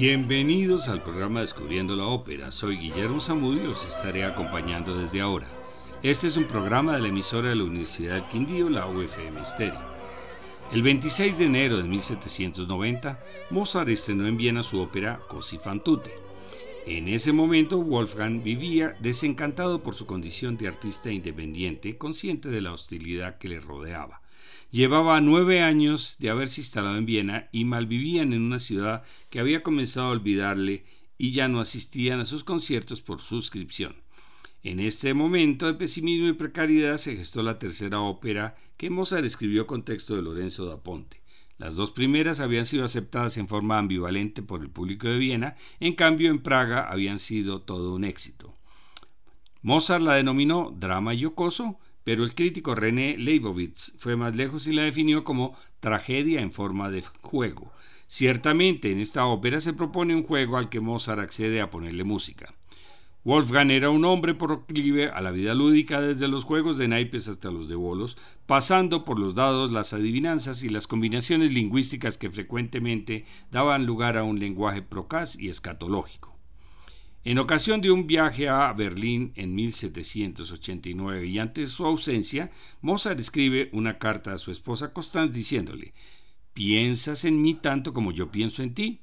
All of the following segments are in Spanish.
Bienvenidos al programa Descubriendo la Ópera. Soy Guillermo Zamudio y los estaré acompañando desde ahora. Este es un programa de la emisora de la Universidad del Quindío, la UFM Stereo. El 26 de enero de 1790, Mozart estrenó en Viena su ópera Così fan tutte. En ese momento, Wolfgang vivía desencantado por su condición de artista independiente, consciente de la hostilidad que le rodeaba. Llevaba nueve años de haberse instalado en Viena y malvivían en una ciudad que había comenzado a olvidarle y ya no asistían a sus conciertos por suscripción. En este momento de pesimismo y precariedad se gestó la tercera ópera que Mozart escribió con texto de Lorenzo da Ponte. Las dos primeras habían sido aceptadas en forma ambivalente por el público de Viena, en cambio en Praga habían sido todo un éxito. Mozart la denominó drama yocoso pero el crítico René Leibovitz fue más lejos y la definió como tragedia en forma de juego. Ciertamente, en esta ópera se propone un juego al que Mozart accede a ponerle música. Wolfgang era un hombre proclive a la vida lúdica desde los juegos de naipes hasta los de bolos, pasando por los dados, las adivinanzas y las combinaciones lingüísticas que frecuentemente daban lugar a un lenguaje procaz y escatológico. En ocasión de un viaje a Berlín en 1789 y ante su ausencia, Mozart escribe una carta a su esposa Constance diciéndole, ¿Piensas en mí tanto como yo pienso en ti?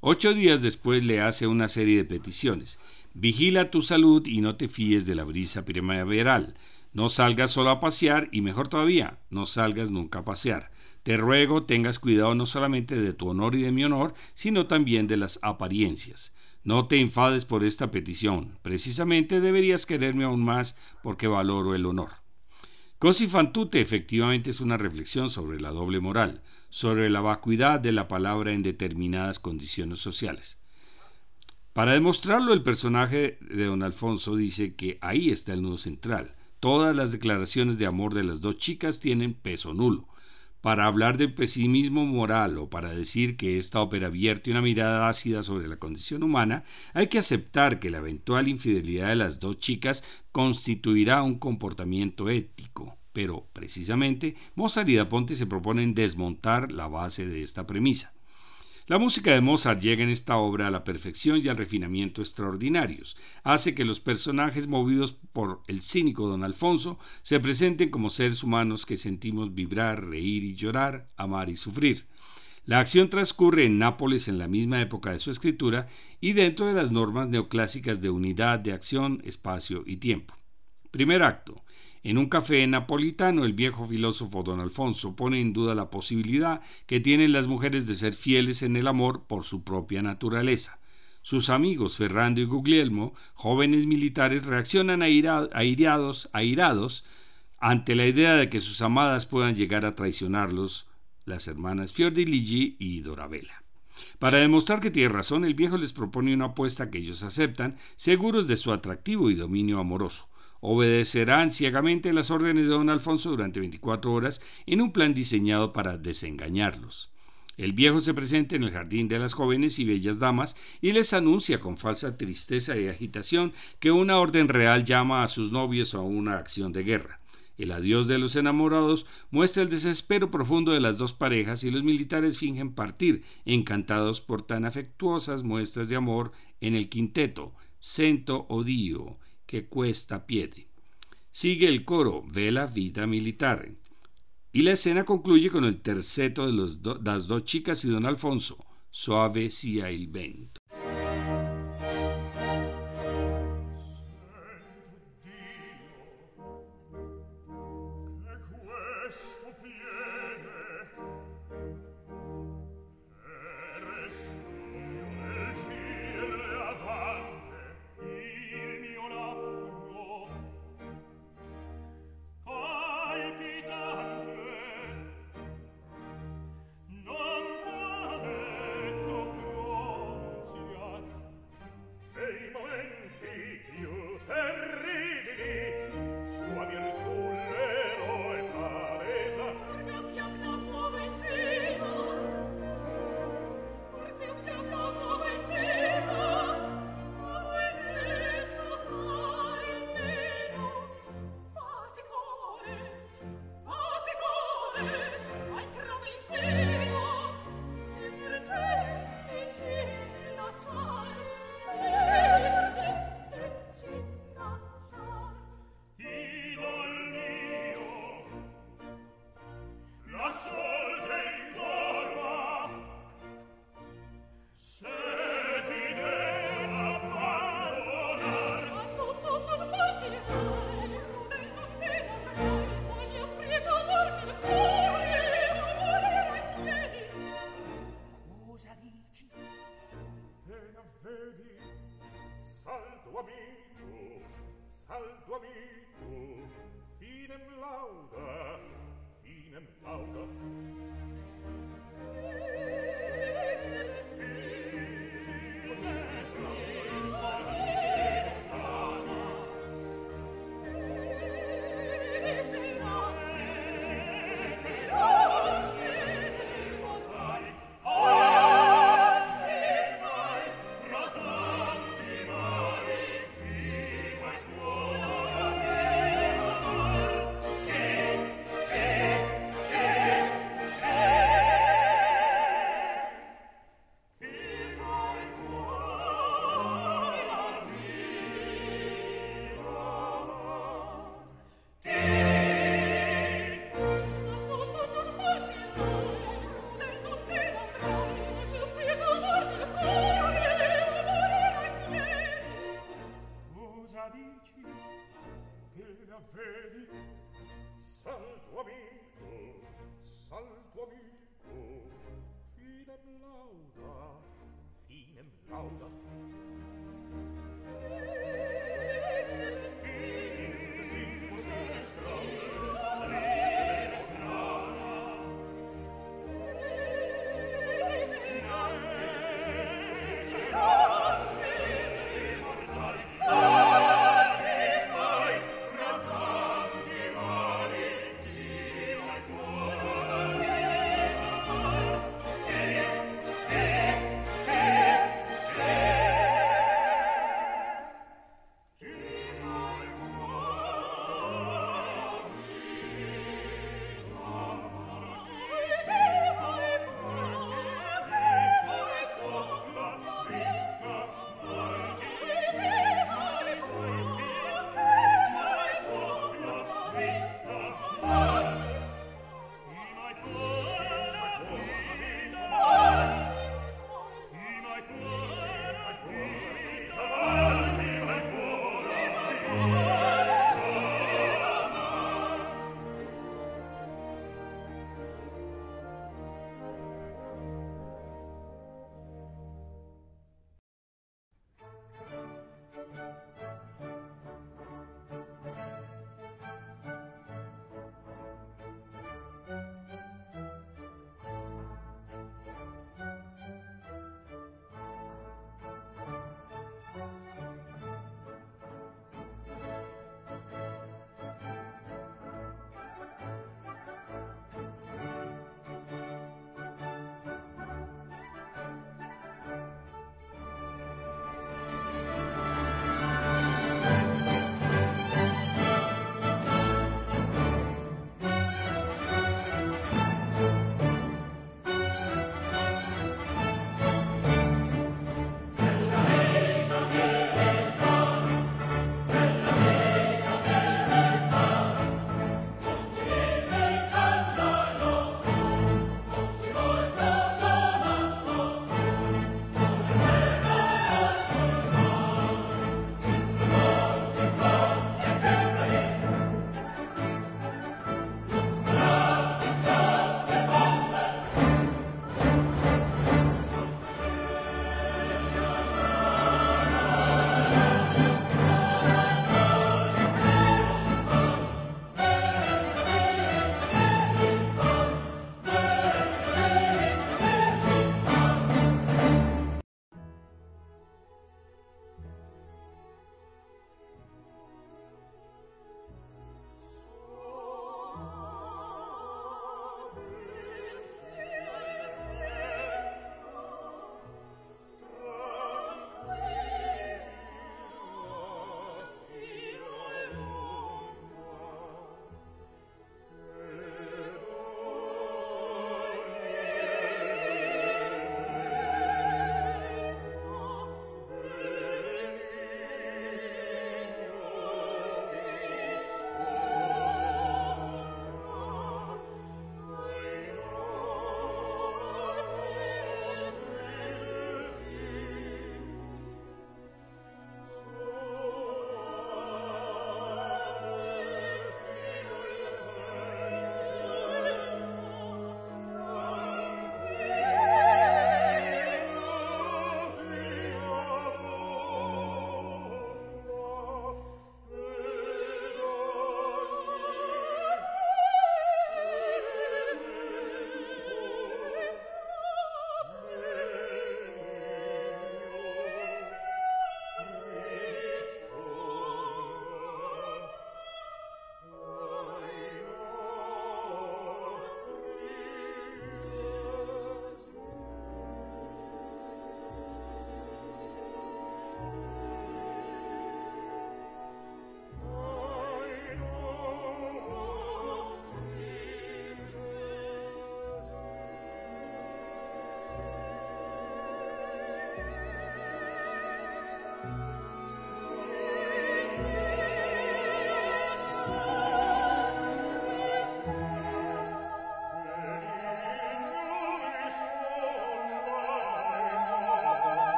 Ocho días después le hace una serie de peticiones. Vigila tu salud y no te fíes de la brisa primaveral. No salgas solo a pasear y mejor todavía, no salgas nunca a pasear. Te ruego tengas cuidado no solamente de tu honor y de mi honor, sino también de las apariencias. No te enfades por esta petición. Precisamente deberías quererme aún más porque valoro el honor. Cosi fan efectivamente es una reflexión sobre la doble moral, sobre la vacuidad de la palabra en determinadas condiciones sociales. Para demostrarlo, el personaje de don Alfonso dice que ahí está el nudo central. Todas las declaraciones de amor de las dos chicas tienen peso nulo. Para hablar de pesimismo moral o para decir que esta ópera vierte una mirada ácida sobre la condición humana, hay que aceptar que la eventual infidelidad de las dos chicas constituirá un comportamiento ético. Pero, precisamente, Mozart y Ponte se proponen desmontar la base de esta premisa. La música de Mozart llega en esta obra a la perfección y al refinamiento extraordinarios. Hace que los personajes movidos por el cínico don Alfonso se presenten como seres humanos que sentimos vibrar, reír y llorar, amar y sufrir. La acción transcurre en Nápoles en la misma época de su escritura y dentro de las normas neoclásicas de unidad de acción, espacio y tiempo. Primer acto. En un café napolitano, el viejo filósofo don Alfonso pone en duda la posibilidad que tienen las mujeres de ser fieles en el amor por su propia naturaleza. Sus amigos Ferrando y Guglielmo, jóvenes militares, reaccionan airados, ante la idea de que sus amadas puedan llegar a traicionarlos, las hermanas Fiordiligi y Dorabella. Para demostrar que tiene razón, el viejo les propone una apuesta que ellos aceptan, seguros de su atractivo y dominio amoroso obedecerán ciegamente las órdenes de don Alfonso durante 24 horas en un plan diseñado para desengañarlos. El viejo se presenta en el jardín de las jóvenes y bellas damas y les anuncia con falsa tristeza y agitación que una orden real llama a sus novios a una acción de guerra. El adiós de los enamorados muestra el desespero profundo de las dos parejas y los militares fingen partir, encantados por tan afectuosas muestras de amor en el quinteto, Cento Odio, que cuesta piede. Sigue el coro Vela Vita Militar. Y la escena concluye con el terceto de las dos chicas y don Alfonso, Suave sia il vento.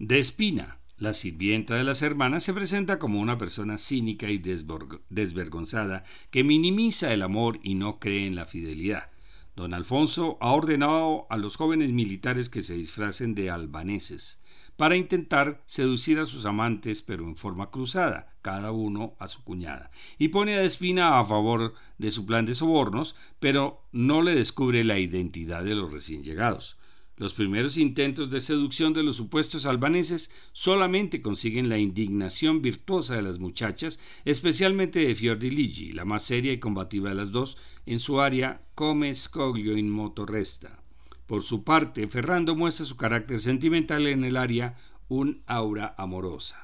Despina, la sirvienta de las hermanas, se presenta como una persona cínica y desvergonzada que minimiza el amor y no cree en la fidelidad. Don Alfonso ha ordenado a los jóvenes militares que se disfracen de albaneses para intentar seducir a sus amantes, pero en forma cruzada, cada uno a su cuñada, y pone a Despina a favor de su plan de sobornos, pero no le descubre la identidad de los recién llegados. Los primeros intentos de seducción de los supuestos albaneses solamente consiguen la indignación virtuosa de las muchachas, especialmente de Fiordiligi, la más seria y combativa de las dos, en su área come scoglio in moto resta. Por su parte, Ferrando muestra su carácter sentimental en el área un aura amorosa.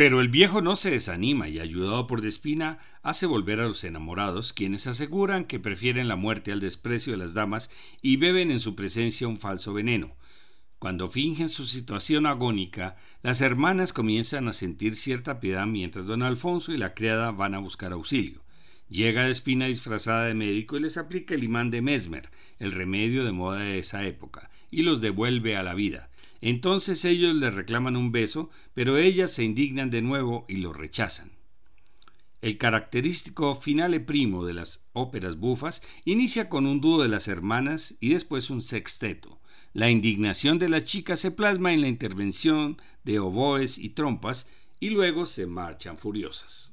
Pero el viejo no se desanima y, ayudado por Despina, hace volver a los enamorados, quienes aseguran que prefieren la muerte al desprecio de las damas y beben en su presencia un falso veneno. Cuando fingen su situación agónica, las hermanas comienzan a sentir cierta piedad mientras don Alfonso y la criada van a buscar auxilio. Llega Despina disfrazada de médico y les aplica el imán de Mesmer, el remedio de moda de esa época, y los devuelve a la vida. Entonces ellos le reclaman un beso, pero ellas se indignan de nuevo y lo rechazan. El característico finale primo de las óperas bufas inicia con un dúo de las hermanas y después un sexteto. La indignación de la chica se plasma en la intervención de oboes y trompas y luego se marchan furiosas.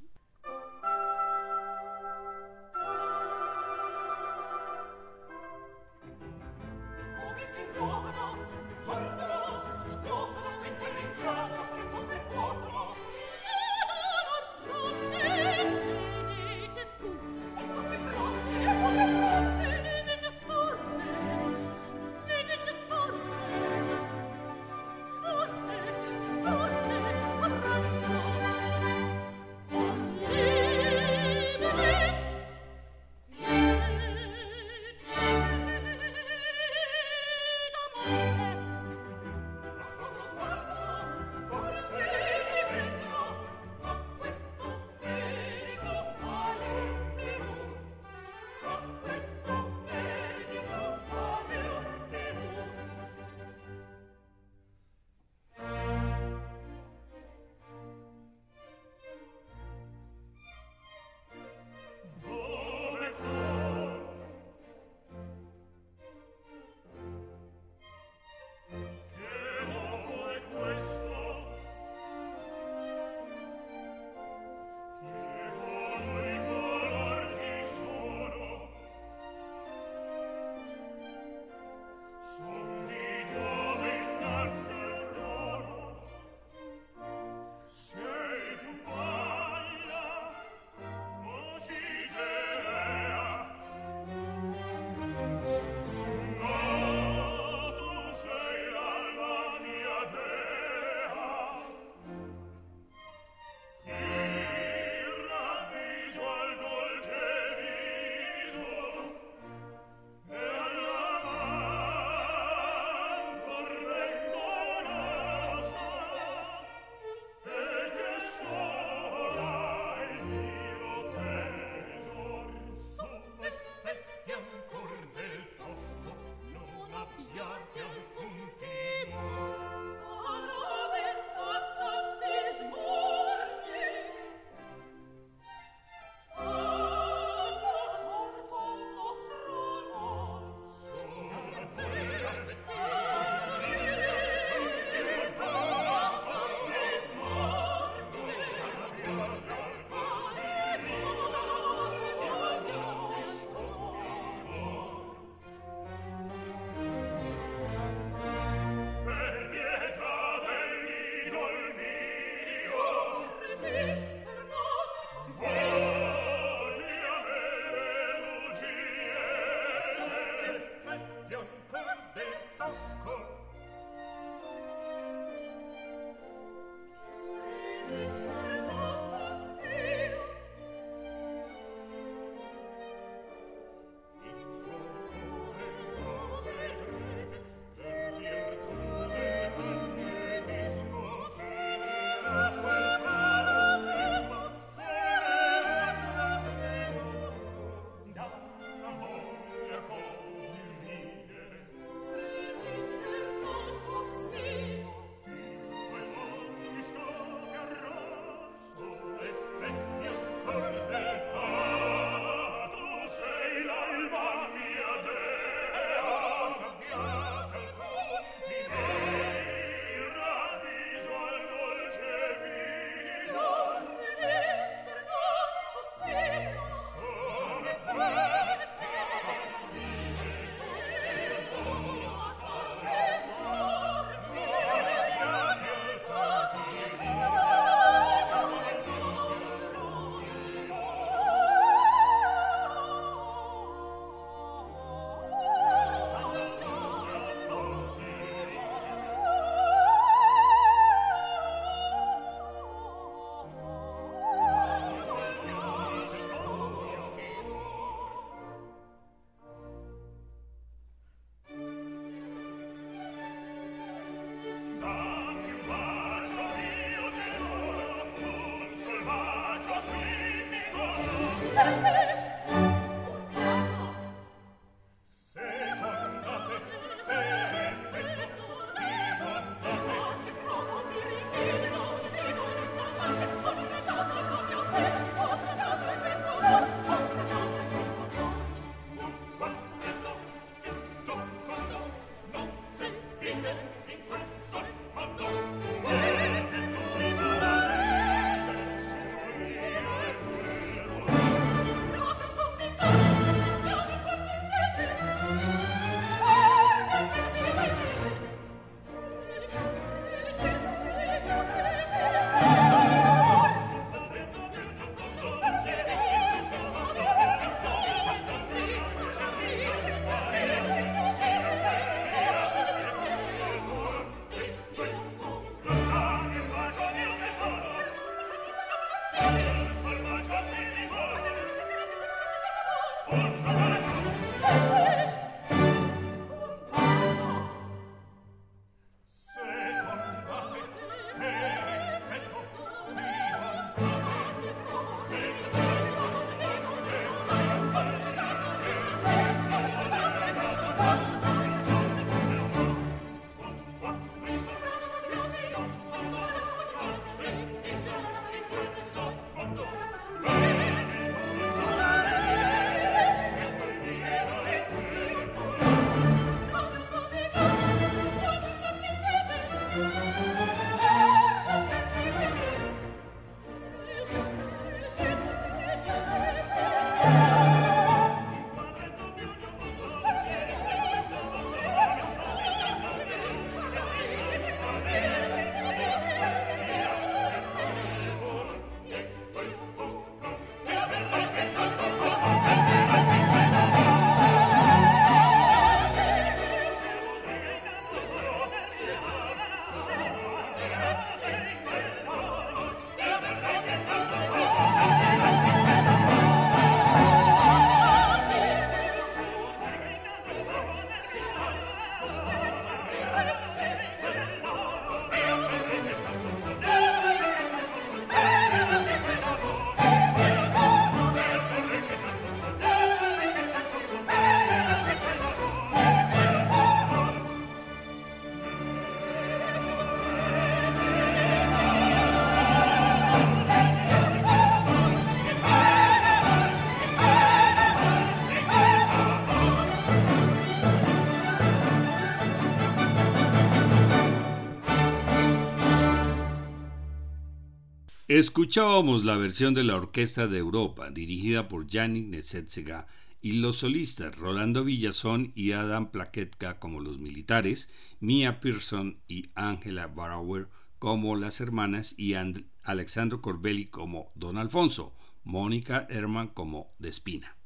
Escuchábamos la versión de la Orquesta de Europa, dirigida por Yannick Nesetzega, y los solistas Rolando Villazón y Adam Plaquetka como los militares, Mia Pearson y Angela Barauer como las hermanas y Alexandro Corbelli como Don Alfonso, Mónica Herman como Despina.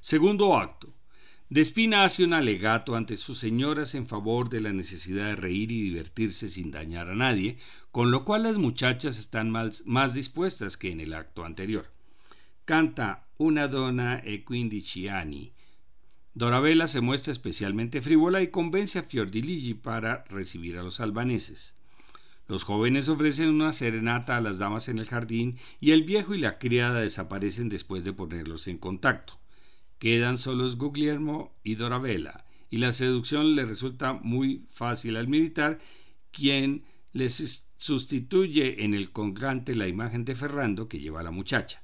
Segundo acto. Despina hace un alegato ante sus señoras en favor de la necesidad de reír y divertirse sin dañar a nadie, con lo cual las muchachas están más, dispuestas que en el acto anterior. Canta Una donna e quindiciani. Dorabella se muestra especialmente frívola y convence a Fiordiligi para recibir a los albaneses. Los jóvenes ofrecen una serenata a las damas en el jardín y el viejo y la criada desaparecen después de ponerlos en contacto. Quedan solos Guglielmo y Dorabella, y la seducción le resulta muy fácil al militar, quien les sustituye en el congante la imagen de Ferrando que lleva a la muchacha.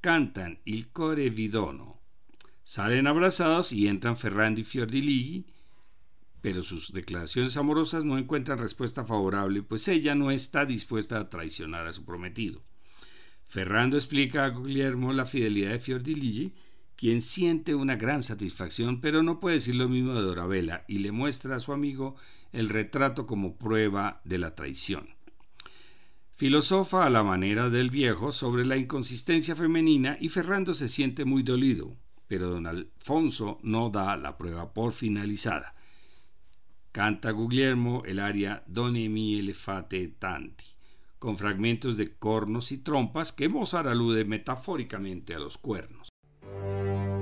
Cantan Il core vidono. Salen abrazados y entran Ferrando y Fiordiligi, pero sus declaraciones amorosas no encuentran respuesta favorable, pues ella no está dispuesta a traicionar a su prometido. Ferrando explica a Guglielmo la fidelidad de Fiordiligi, quien siente una gran satisfacción, pero no puede decir lo mismo de Dorabella, y le muestra a su amigo el retrato como prueba de la traición. Filosofa a la manera del viejo sobre la inconsistencia femenina y Ferrando se siente muy dolido, pero don Alfonso no da la prueba por finalizada. Canta Guglielmo el aria Done mi elefate tanti, con fragmentos de cornos y trompas que Mozart alude metafóricamente a los cuernos. Thank you.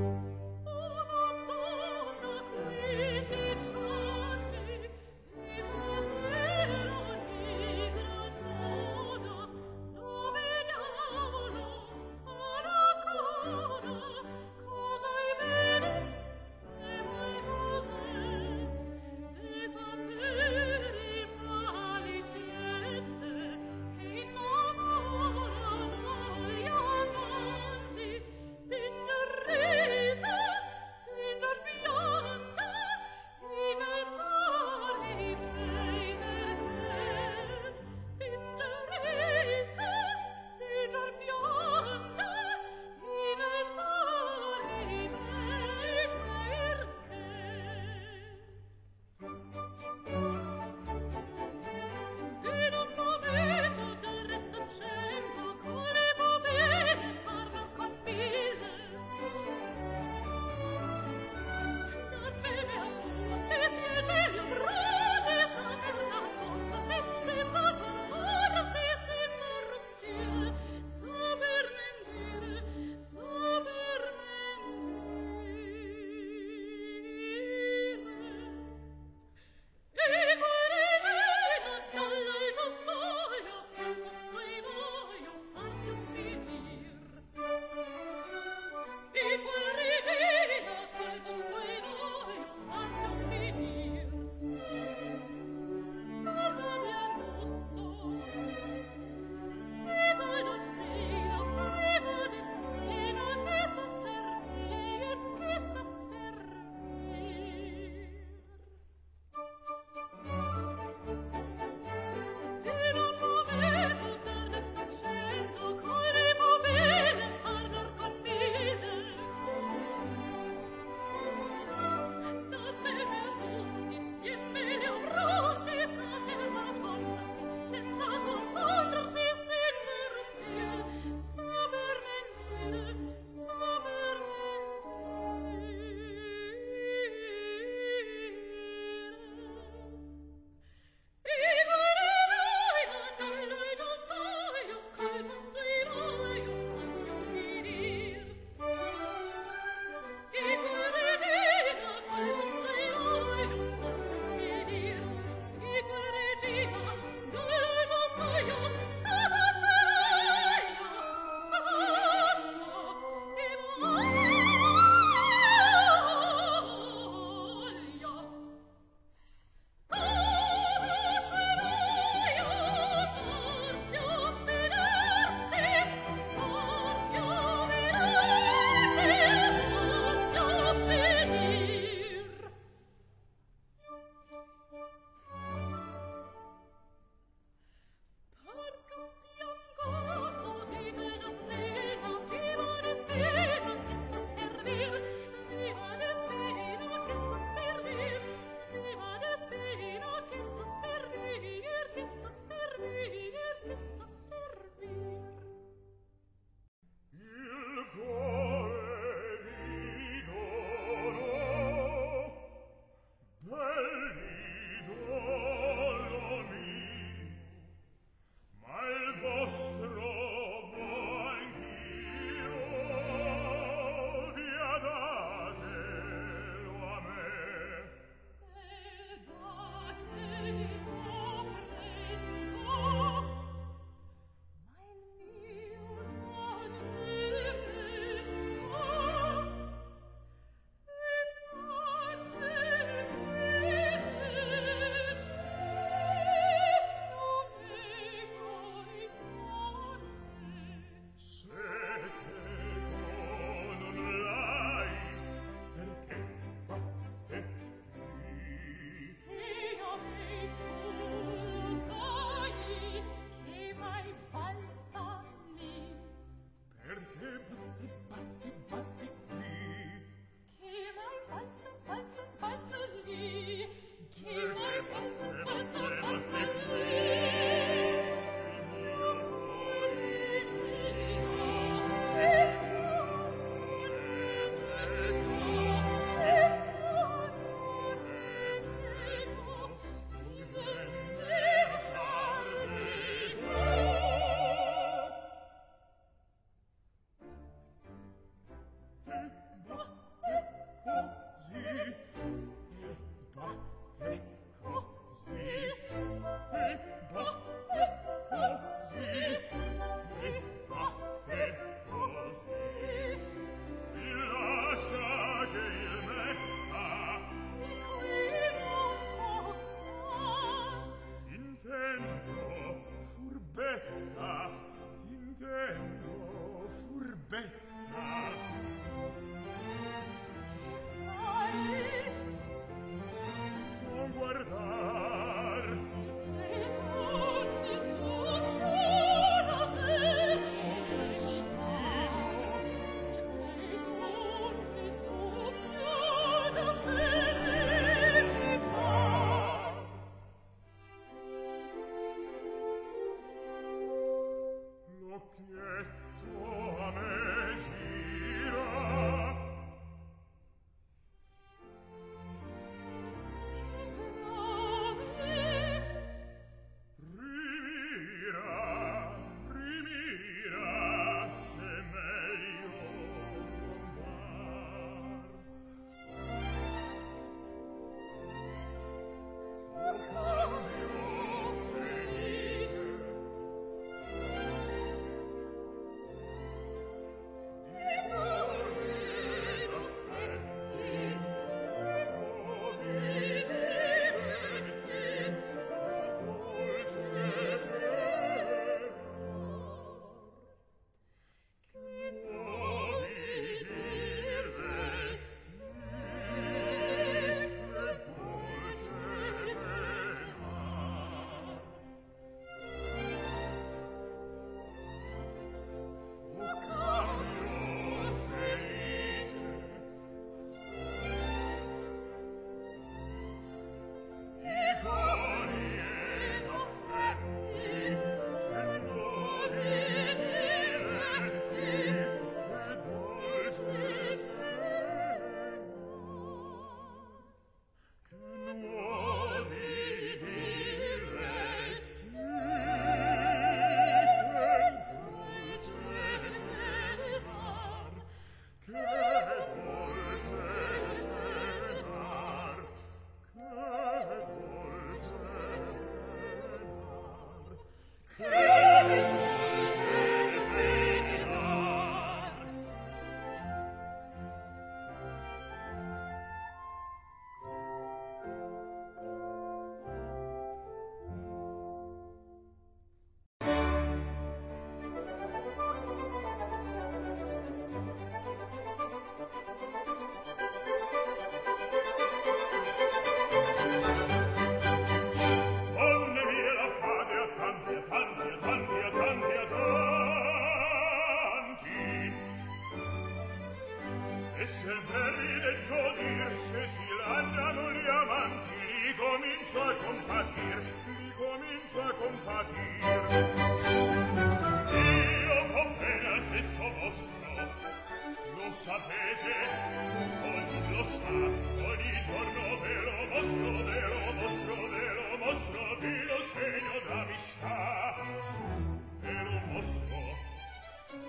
nostro.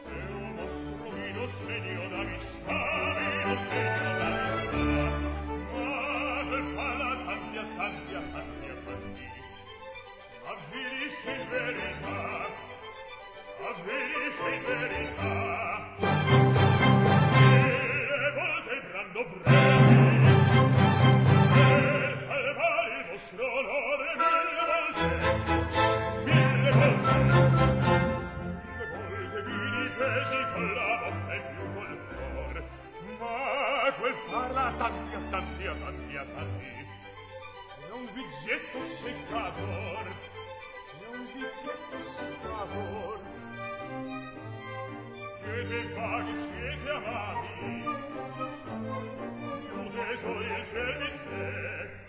Eo nostro vino segno d'amistà Vino segno d'amistà Ma per farla tanti a tanti a tanti a tanti. Avvilisce in verità. Avvilisce in verità. Mille volte il brando breve Per salvare il vostro onore. difesi con la bocca e più col cuore. Ma quel farla tanti a tanti a tanti a tanti. È un vizietto seccator è un vizietto seccator siete vaghi siete amati. Io teso il ciel di te.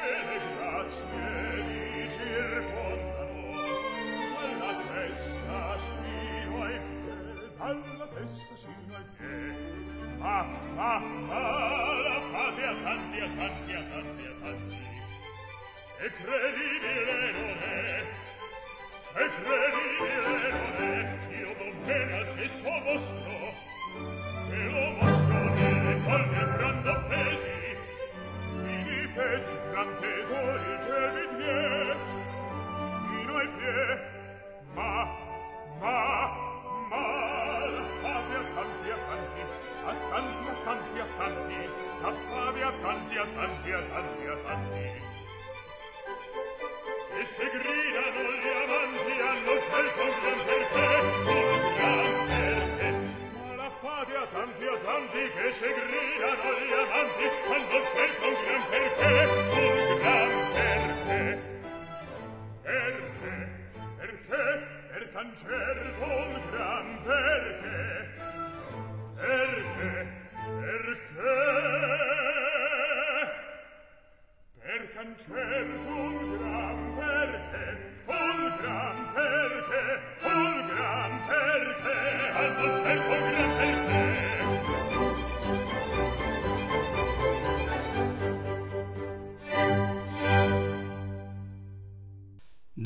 E le grazie vi circondano. Alla testa sua alla testa sino ai piedi. Ma, ma, ma, la fate a tanti, a tanti, a tanti, a tanti. E credibile non è, e credibile non è, io do bene al sesso vostro, e lo vostro delle qualche branda pesi, si pesi, gran tesori, ciel vi die, fino ai pie, ma, ma, mal, fate a tanti a tanti, a tanti a tanti a tanti, a fate a tanti a tanti a tanti a tanti. E se gridano gli amanti hanno scelto un gran perché, un gran perché. Ma la fate a tanti a tanti che se gridano gli amanti hanno scelto un gran perché, un gran perché. Perché, perché, per tan certo un gran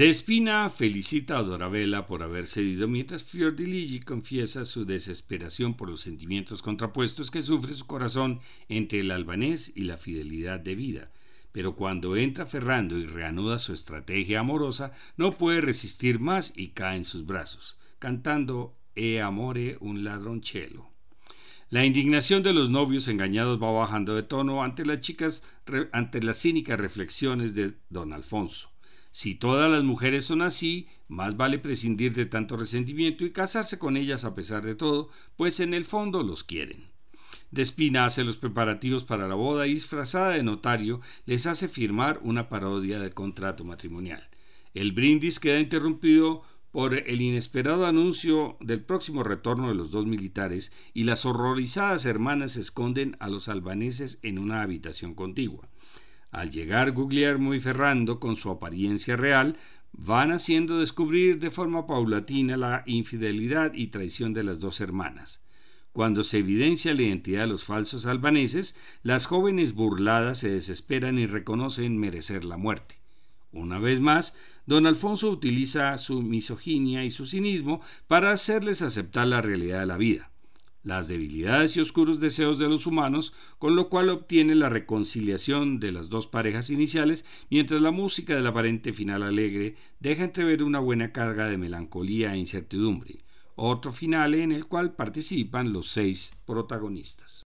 Espina felicita a Dorabella por haber cedido mientras Fiordiligi confiesa su desesperación por los sentimientos contrapuestos que sufre su corazón entre el albanés y la fidelidad de vida. Pero cuando entra Ferrando y reanuda su estrategia amorosa, no puede resistir más y cae en sus brazos, cantando E amore un ladroncello. La indignación de los novios engañados va bajando de tono ante las chicas, ante las cínicas reflexiones de don Alfonso. Si todas las mujeres son así, más vale prescindir de tanto resentimiento y casarse con ellas a pesar de todo, pues en el fondo los quieren. Despina hace los preparativos para la boda y disfrazada de notario les hace firmar una parodia de contrato matrimonial. El brindis queda interrumpido por el inesperado anuncio del próximo retorno de los dos militares y las horrorizadas hermanas esconden a los albaneses en una habitación contigua. Al llegar Guglielmo y Ferrando con su apariencia real, van haciendo descubrir de forma paulatina la infidelidad y traición de las dos hermanas. Cuando se evidencia la identidad de los falsos albaneses, las jóvenes burladas se desesperan y reconocen merecer la muerte. Una vez más, don Alfonso utiliza su misoginia y su cinismo para hacerles aceptar la realidad de la vida, las debilidades y oscuros deseos de los humanos, con lo cual obtiene la reconciliación de las dos parejas iniciales, mientras la música del aparente final alegre deja entrever una buena carga de melancolía e incertidumbre, otro final en el cual participan los seis protagonistas.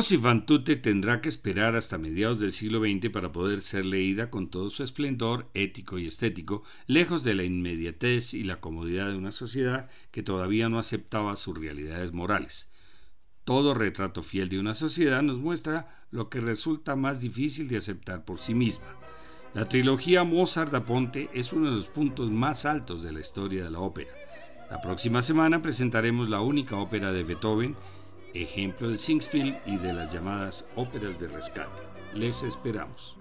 Così fan tutte tendrá que esperar hasta mediados del siglo XX para poder ser leída con todo su esplendor ético y estético, lejos de la inmediatez y la comodidad de una sociedad que todavía no aceptaba sus realidades morales. Todo retrato fiel de una sociedad nos muestra lo que resulta más difícil de aceptar por sí misma. La trilogía Mozart da Ponte es uno de los puntos más altos de la historia de la ópera. La próxima semana presentaremos la única ópera de Beethoven ejemplo de Singspiel y de las llamadas óperas de rescate. Les esperamos.